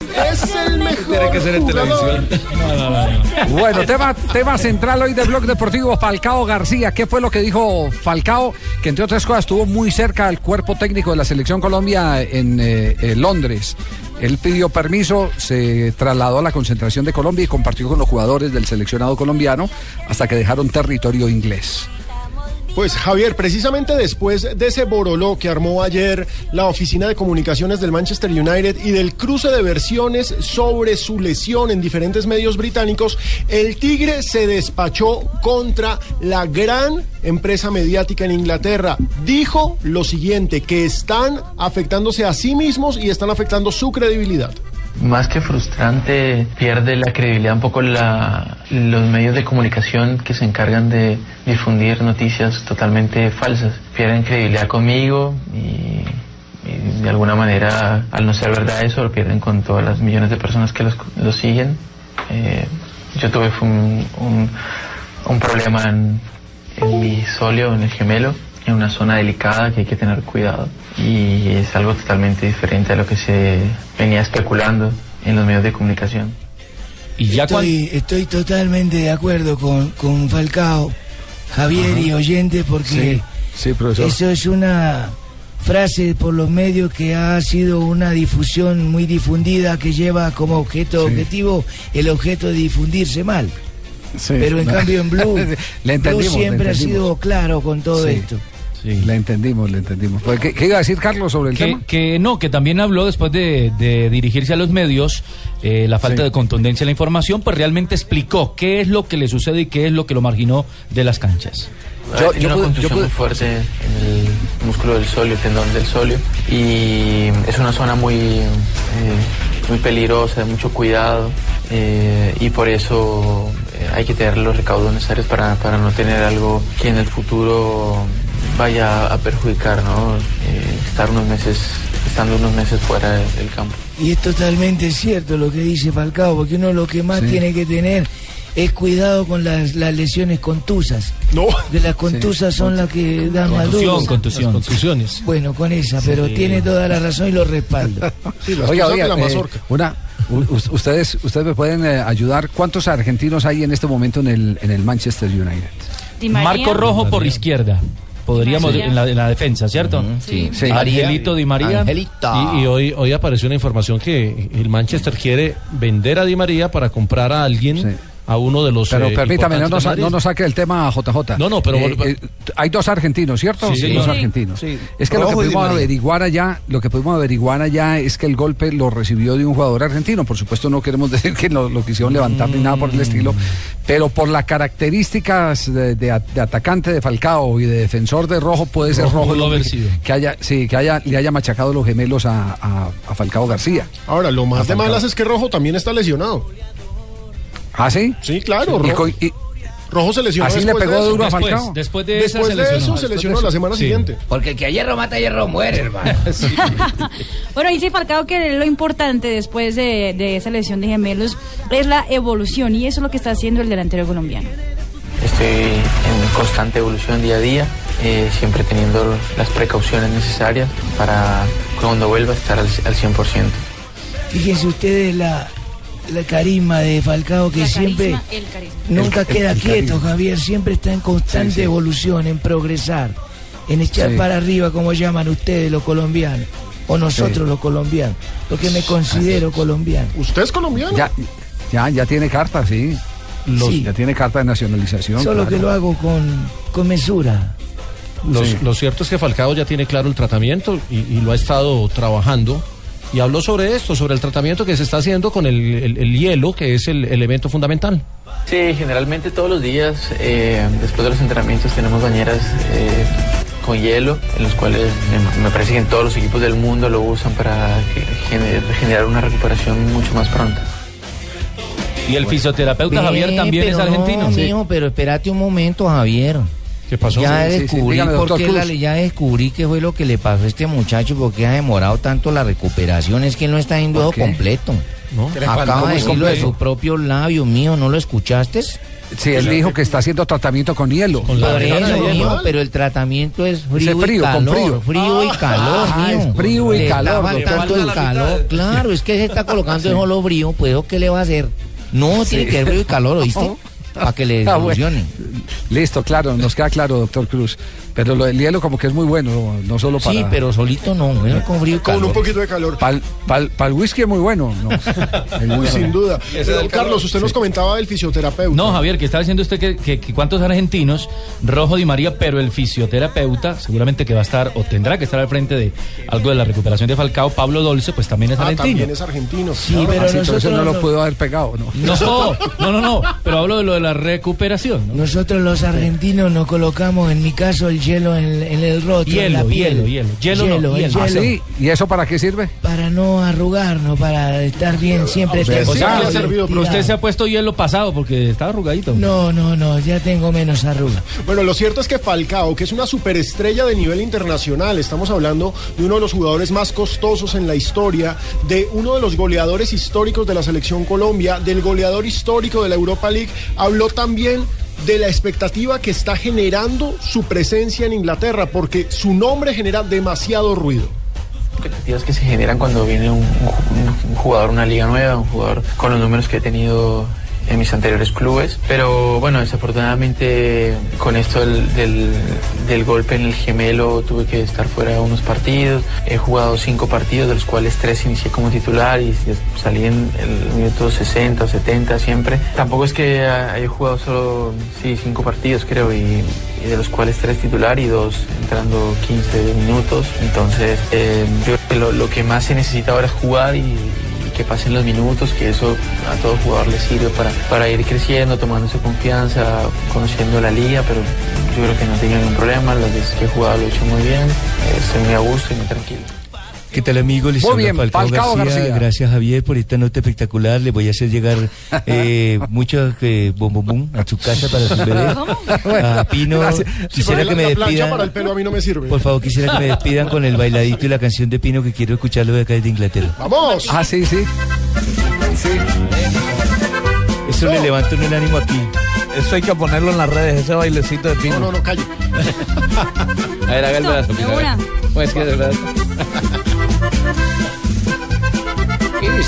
Es el mejor Tiene que ser en televisión. No, no, no, no. Bueno, tema, tema central hoy del blog deportivo Falcao García. ¿Qué fue lo que dijo Falcao? Que entre otras cosas estuvo muy cerca al cuerpo técnico de la selección Colombia en eh, eh, Londres. Él pidió permiso, se trasladó a la concentración de Colombia y compartió con los jugadores del seleccionado colombiano hasta que dejaron territorio inglés. Pues Javier, precisamente después de ese boroló que armó ayer la oficina de comunicaciones del Manchester United y del cruce de versiones sobre su lesión en diferentes medios británicos, el Tigre se despachó contra la gran empresa mediática en Inglaterra. Dijo lo siguiente, que están afectándose a sí mismos y están afectando su credibilidad. Más que frustrante, pierde la credibilidad un poco la, los medios de comunicación que se encargan de difundir noticias totalmente falsas. Pierden credibilidad conmigo y, de alguna manera, al no ser verdad eso, lo pierden con todas las millones de personas que los, los siguen. Eh, yo tuve un, un, un problema en, en mi solio, en el gemelo, en una zona delicada que hay que tener cuidado. Y es algo totalmente diferente a lo que se venía especulando en los medios de comunicación. Y ya. Estoy, estoy totalmente de acuerdo con, con Falcao, Javier y oyente, porque Sí, eso es una frase por los medios que ha sido una difusión muy difundida que lleva como objeto objetivo el objeto de difundirse mal. Sí. Pero en No. cambio en Blue, Le Blue siempre le ha sido claro con todo Sí. esto. Le entendimos, le entendimos. Pues, ¿Qué, qué iba a decir Carlos sobre el Que, tema? que no, que también habló después de, de dirigirse a los medios, eh, la falta Sí. de contundencia en la información, pues realmente explicó qué es lo que le sucede y qué es lo que lo marginó de las canchas. Yo, yo una pude- contusión yo pude- muy fuerte en el músculo del solio, el tendón del solio, y es una zona muy, eh, muy peligrosa, de mucho cuidado, eh, y por eso eh, hay que tener los recaudos necesarios para, para no tener algo que en el futuro vaya a perjudicar, ¿no? Eh, estar unos meses, estando unos meses fuera de- del campo. Y es totalmente cierto lo que dice Falcao, porque uno lo que más Sí. tiene que tener es cuidado con las, las lesiones contusas. No. Que las contusas son las que dan más Contusión, contusión. Contusiones. Bueno, con esa, pero tiene toda la razón y lo respaldo. Sí, Oiga, de oiga, la eh, mazorca. una, u- u- ustedes, ustedes me pueden eh, ayudar. ¿Cuántos argentinos hay en este momento en el, en el Manchester United? Marco Rojo por izquierda. Podríamos en la, en la defensa, ¿cierto? Sí. Sí. Angelito Di María. Y, y hoy, hoy apareció una información que el Manchester quiere vender a Di María para comprar a alguien, Sí. A uno de los. Pero eh, permítame, no nos, no nos saque el tema JJ. No, no, pero Eh, vol- eh, hay dos argentinos, ¿cierto? Sí, dos sí. argentinos. Sí. Es que lo que pudimos averiguar allá, lo que pudimos averiguar allá es que el golpe lo recibió de un jugador argentino. Por supuesto, no queremos decir que lo, lo quisieron levantar ni nada por el estilo, pero por las características de, de a- de atacante de Falcao y de defensor de Rojo, puede ser Rojo Rojo el hombre haber sido. que, que haya, sí, que haya, le haya machacado los gemelos a, a- a Falcao García. Ahora, lo más A de malas es que Rojo también está lesionado. ¿Ah, sí? Sí, claro. Rojo, y- Rojo se lesionó Así le después pegó de eso. duro a Después, Falcao. después de esa Después de lesionó. eso se lesionó la semana Sí. siguiente. Porque el que a hierro mata, hierro muere, hermano. Bueno, dice Falcao que lo importante después de, de esa lesión de gemelos es la evolución y eso es lo que está haciendo el delantero colombiano. Estoy en constante evolución día a día, eh, siempre teniendo las precauciones necesarias para cuando vuelva a estar al, al 100%. Fíjense ustedes la, la carisma de Falcao que La siempre carisma, el carisma. nunca El- el- queda el quieto, carisma. Javier, siempre está en constante Sí, sí. evolución, en progresar, en echar Sí. para arriba, como llaman ustedes los colombianos, o nosotros Sí. los colombianos, porque me considero colombiano. ¿Usted es colombiano? Ya, ya, ya tiene carta, sí. Los- Sí. Ya tiene carta de nacionalización. Solo claro. que lo hago con, con mesura. Lo, Sí. lo cierto es que Falcao ya tiene claro el tratamiento y, y lo ha estado trabajando. Y habló sobre esto, sobre el tratamiento que se está haciendo con el, el- el hielo, que es el elemento fundamental. Sí, generalmente todos los días, eh, después de los entrenamientos, tenemos bañeras eh, con hielo, en los cuales me, me parece que en todos los equipos del mundo lo usan para gener- generar una recuperación mucho más pronta. Y el fisioterapeuta Javier Ve, también es argentino. No, mijo, pero espérate un momento, Javier. ¿Qué pasó? Ya Sí, sí, sí. descubrí Dígame, por doctor qué Cruz. la- ya descubrí qué fue lo que le pasó a este muchacho, porque ha demorado tanto la recuperación, es que él no está yendo ¿Por eso qué? completo. ¿No? Acaba ¿Cómo de decirlo de completo? sus propios labios, mío, ¿no lo escuchaste? Sí, él dijo que está haciendo tratamiento con hielo. Con la Por eso, normal. pero el tratamiento es frío, frío, y calor. frío. Frío y calor, Ah, mijo. es frío y Le calor, faltando el calor. Claro, es que se está colocando en solo frío, pues ¿eso ¿qué le va a hacer? No, tiene que ser frío y calor, ¿oíste? Para que le Ah, bueno. Listo, claro, nos queda claro, doctor Cruz. Pero lo del hielo como que es muy bueno, no solo para... Sí, pero solito no, bueno, con frío Con un poquito de calor. Para el whisky es muy bueno. No. Sin duda. Pero, Carlos, usted nos comentaba del fisioterapeuta. No, Javier, que está diciendo usted que, que- que cuántos argentinos, Rojo Di María, pero el fisioterapeuta, seguramente que va a estar o tendrá que estar al frente de algo de la recuperación de Falcao, Pablo Dolce, pues también es Ah, argentino. también es argentino. Sí, claro. pero Ah, sí, entonces nosotros no lo pudo haber pegado, ¿no? No, no, no, no, pero hablo de lo de la recuperación. ¿no? Nosotros los argentinos nos colocamos, en mi caso, el hielo en, en el rostro, en la Hielo, piel. hielo, hielo. Hielo no, el hielo. ¿Ah, hielo. sí? ¿Y eso para qué sirve? Para no arrugarnos, para estar bien siempre. O sea, tersados que y se- pero usted se ha puesto hielo pasado porque está arrugadito. No, no, no, ya tengo menos arruga. Bueno, lo cierto es que Falcao, que es una superestrella de nivel internacional, estamos hablando de uno de los jugadores más costosos en la historia, de uno de los goleadores históricos de la selección Colombia, del goleador histórico de la Europa League, habló también de la expectativa que está generando su presencia en Inglaterra, porque su nombre genera demasiado ruido. expectativas que se generan cuando viene un, un- un jugador una liga nueva, un jugador con los números que he tenido en mis anteriores clubes. Pero bueno, desafortunadamente con esto del, del- golpe en el gemelo tuve que estar fuera unos partidos. He jugado cinco partidos, de los cuales tres inicié como titular y salí en el minuto 60 o 70 siempre. Tampoco es que haya jugado solo sí, cinco partidos creo y, de los cuales tres titular y dos entrando 15 minutos. Entonces eh, yo lo, lo que más se necesita ahora es jugar y que pasen los minutos, que eso a todo jugador le sirve para, para ir creciendo, tomándose confianza, conociendo la liga, pero yo creo que no tenido ningún problema, las veces que he jugado lo he hecho muy bien, estoy muy a gusto y muy tranquilo. ¿Qué tal amigo? Les Muy bien, Falcao, Falcao García. García. Gracias Javier por esta nota espectacular. Le voy a hacer llegar eh, mucho eh, bom, bom, bom a su casa para su bebé. A Pino, Gracias. quisiera Sí, que me la, despidan. para el pelo a mí no me sirve. Por favor, quisiera que me despidan con el bailadito y la canción de Pino que quiero escucharlo de acá desde Inglaterra. ¡Vamos! Ah, sí, sí. Sí. Eso le levanta el ánimo aquí. Eso hay que ponerlo en las redes, ese bailecito de No, pino. no, no, calle. A ver, haga el brazo. De Pino, a ver. Pues que de brazo.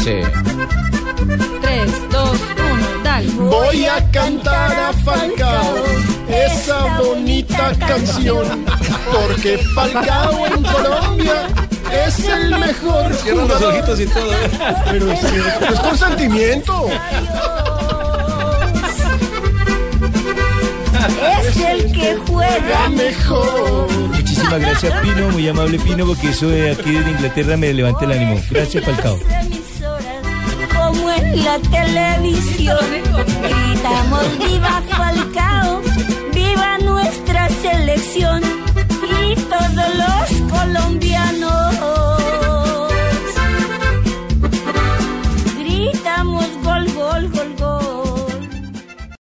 ¿Qué dice? 3, 2, 1, dale. Voy a cantar a Falcao esa bonita canción, porque Falcao en Colombia es el mejor Cierra los jugador. ojitos y todo. ¿eh? Pero es, es con sentimiento. Es el que juega mejor. Muchísimas gracias Pino, muy amable Pino, porque eso de aquí desde Inglaterra me levanta el ánimo. Gracias Falcao. La televisión.